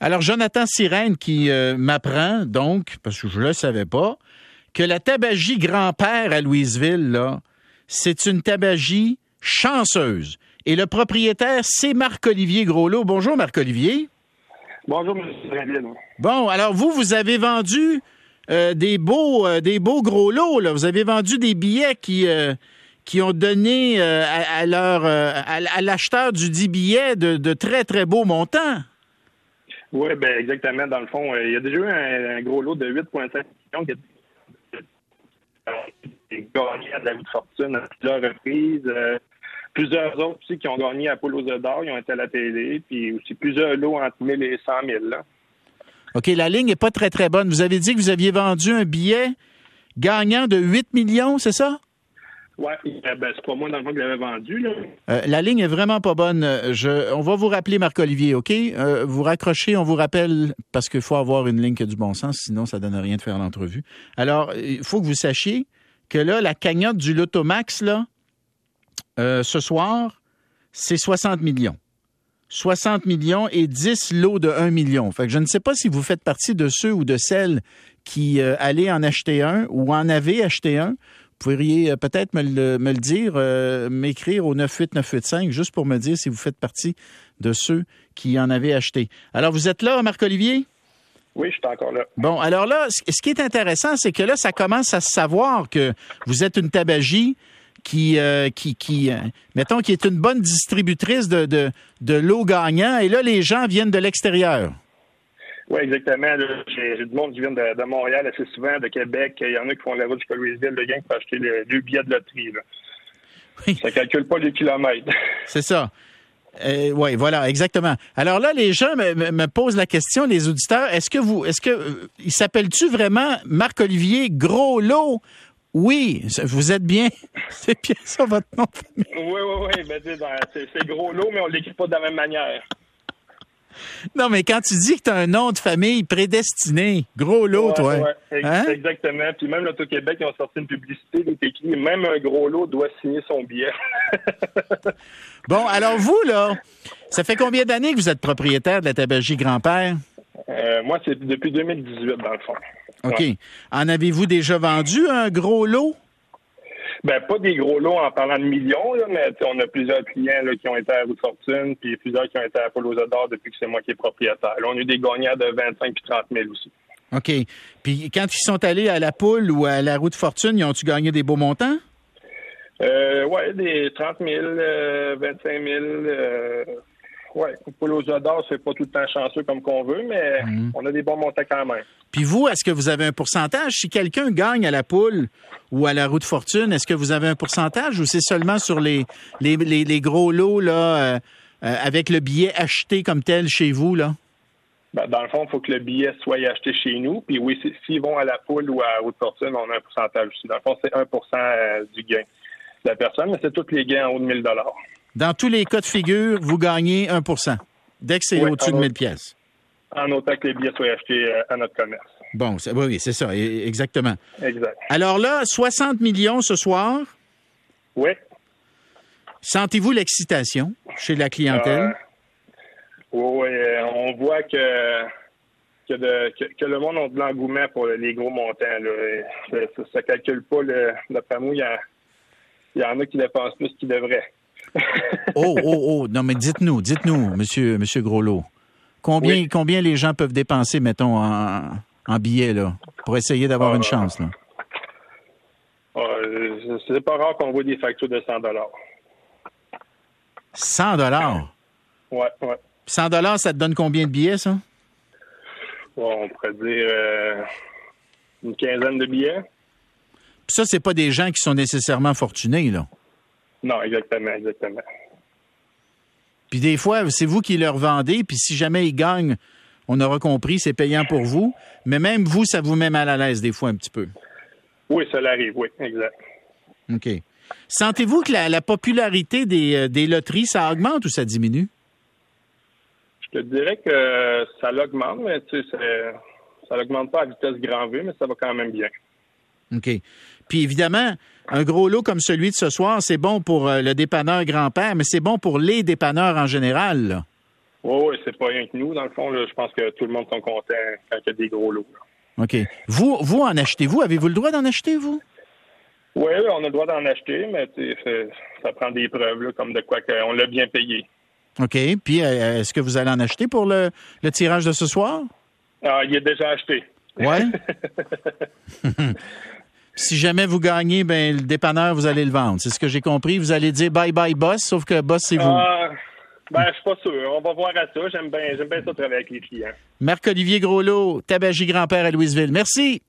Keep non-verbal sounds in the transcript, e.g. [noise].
Alors, Jonathan Sirène qui euh, m'apprend, donc, parce que je ne le savais pas, que la tabagie grand-père à Louisville, là, c'est une tabagie chanceuse. Et le propriétaire, c'est Marc-Olivier Groslot. Bonjour, Marc-Olivier. Bonjour, M. Drainville. Bon, alors vous, vous avez vendu euh, des beaux euh, des beaux gros lots, là. Vous avez vendu des billets qui, euh, qui ont donné à, leur à, l'acheteur du dit billet de, de, très, très beaux montants. Oui, ben exactement. Dans le fond, il y a déjà eu un, gros lot de 8,5 millions qui a gagné à la de fortune à plusieurs reprises. plusieurs autres aussi qui ont gagné à Polo d'or, ils ont été à la télé, puis aussi plusieurs lots entre 1000 et 100 000. Là. OK, la ligne n'est pas très, très bonne. Vous avez dit que vous aviez vendu un billet gagnant de 8 millions, c'est ça? Oui, euh, ben, c'est pas moi dans le fond que l'avais vendu. Euh, la ligne est vraiment pas bonne. Je, on va vous rappeler, Marc-Olivier, OK? Euh, vous raccrochez, on vous rappelle, parce qu'il faut avoir une ligne qui a du bon sens, sinon ça donne rien de faire l'entrevue. Alors, il faut que vous sachiez que là, la cagnotte du Lotomax, là, ce soir, c'est 60 millions. 60 millions et 10 lots de 1 million. Fait je ne sais pas si vous faites partie de ceux ou de celles qui euh, allaient en acheter un ou en avaient acheté un. Vous pourriez euh, peut-être me le, dire, euh, m'écrire au 98985 juste pour me dire si vous faites partie de ceux qui en avaient acheté. Alors, vous êtes là, Marc-Olivier? Oui, je suis encore là. Bon, alors là, ce qui est intéressant, c'est que là, ça commence à se savoir que vous êtes une tabagie, qui, euh, qui, qui euh, mettons, qui est une bonne distributrice de, de, de l'eau gagnant, et là, les gens viennent de l'extérieur. Oui, exactement. J'ai du monde qui vient de, Montréal assez souvent, de Québec. Il y en a qui font la route jusqu'à Louisville, le gain pour acheter le, deux billets de loterie. Là. Oui. Ça calcule pas les kilomètres. [laughs] C'est ça. Euh, oui, voilà, exactement. Alors là, les gens me, me, posent la question, les auditeurs, est-ce que vous, est-ce que, il s'appelle-tu vraiment Marc-Olivier Gros Lot oui, vous êtes bien. [laughs] C'est bien ça votre nom Oui, oui, oui. Ben, c'est gros lot, mais on ne l'écrit pas de la même manière. Non, mais quand tu dis que tu as un nom de famille prédestiné, gros lot, toi. Oui, hein? exactement. Puis même l'Auto-Québec, ils ont sorti une publicité qui écrit même un gros lot doit signer son billet. [laughs] bon, alors vous, là, ça fait combien d'années que vous êtes propriétaire de la tabagie Grand-Père? Euh, moi, c'est depuis 2018, dans le fond. OK. En avez-vous déjà vendu un gros lot? Ben, pas des gros lots en parlant de millions, mais on a plusieurs clients qui ont été à Route Fortune, puis plusieurs qui ont été à Polo Zador depuis que c'est moi qui est propriétaire. Là, on a eu des gagnants de 25 puis 30 000 aussi. OK. Puis quand ils sont allés à la poule ou à la Route Fortune, ils ont-tu gagné des beaux montants? Euh, oui, des 30 000, 25 000. Oui, odeurs, c'est pas tout le temps chanceux comme qu'on veut, mais mhm. on a des bons montants quand même. Puis vous, est-ce que vous avez un pourcentage? Si quelqu'un gagne à la poule ou à la roue de fortune, est-ce que vous avez un pourcentage ou c'est seulement sur les, les, gros lots là, euh, euh, avec le billet acheté comme tel chez vous? là? Ben, dans le fond, il faut que le billet soit acheté chez nous. Puis oui, s'ils vont à la poule ou à la roue de fortune, on a un pourcentage aussi. Dans le fond, c'est 1% euh, du gain de la personne, mais c'est tous les gains en haut de 1000 dans tous les cas de figure, vous gagnez 1% dès que c'est au-dessus de 1000 pièces. En autant que les billets soient achetés euh, à notre commerce. Bon, oui, c'est ça, e, exactement. Exact. Alors là, 60 millions ce soir. Oui. Sentez-vous l'excitation chez la clientèle? Euh, oui, euh, on voit que que, le monde a de l'engouement pour les gros montants. Ça ne calcule pas. Le, d'après moi, il y, en a qui dépensent plus qu'ils devraient oh, oh, oh, non, mais dites-nous, dites-nous, monsieur, monsieur Groslot. Combien, combien les gens peuvent dépenser, mettons, en, billets, là, pour essayer d'avoir une ah. chance, là? Euh, c'est pas rare qu'on voit des factures de 100 100 dollars? Ouais, ouais. 100 dollars, ça te donne combien de billets, ça? on pourrait dire euh, une quinzaine de billets. Puis ça, c'est pas des gens qui sont nécessairement fortunés, là. Non, exactement, exactement. Puis des fois, c'est vous qui leur vendez, puis si jamais ils gagnent, on aura compris, c'est payant pour vous. Mais même vous, ça vous met mal à l'aise des fois un petit peu. Oui, ça l'arrive, oui, exact. OK. Sentez-vous que la, popularité euh, des, loteries, ça augmente ou ça diminue? Je te dirais que ça l'augmente, mais tu sais, ça l'augmente pas à vitesse grand V, mais ça va quand même bien. OK. Puis évidemment, un gros lot comme celui de ce soir, c'est bon pour euh, le dépanneur grand-père, mais c'est bon pour les dépanneurs en général. Oui, oui, c'est pas rien que nous, dans le fond. je pense que tout le monde sont contents quand il y a des gros lots. OK. Vous, vous en achetez-vous? Avez-vous le droit d'en acheter, vous? Oui, on a le droit d'en acheter, mais ça prend des preuves, comme de quoi qu'on l'a bien payé. OK. Puis, euh, est-ce que vous allez en acheter pour le, tirage de ce soir? Ah, il est déjà acheté. Oui? [laughs] [laughs] si jamais vous gagnez, ben le dépanneur, vous allez le vendre. C'est ce que j'ai compris. Vous allez dire bye bye boss, sauf que boss, c'est vous. Ah, ben, je suis pas sûr. On va voir à ça. J'aime bien, j'aime bien ça travailler avec les clients. Marc-Olivier Groslot, tabagie grand-père à Louisville. Merci.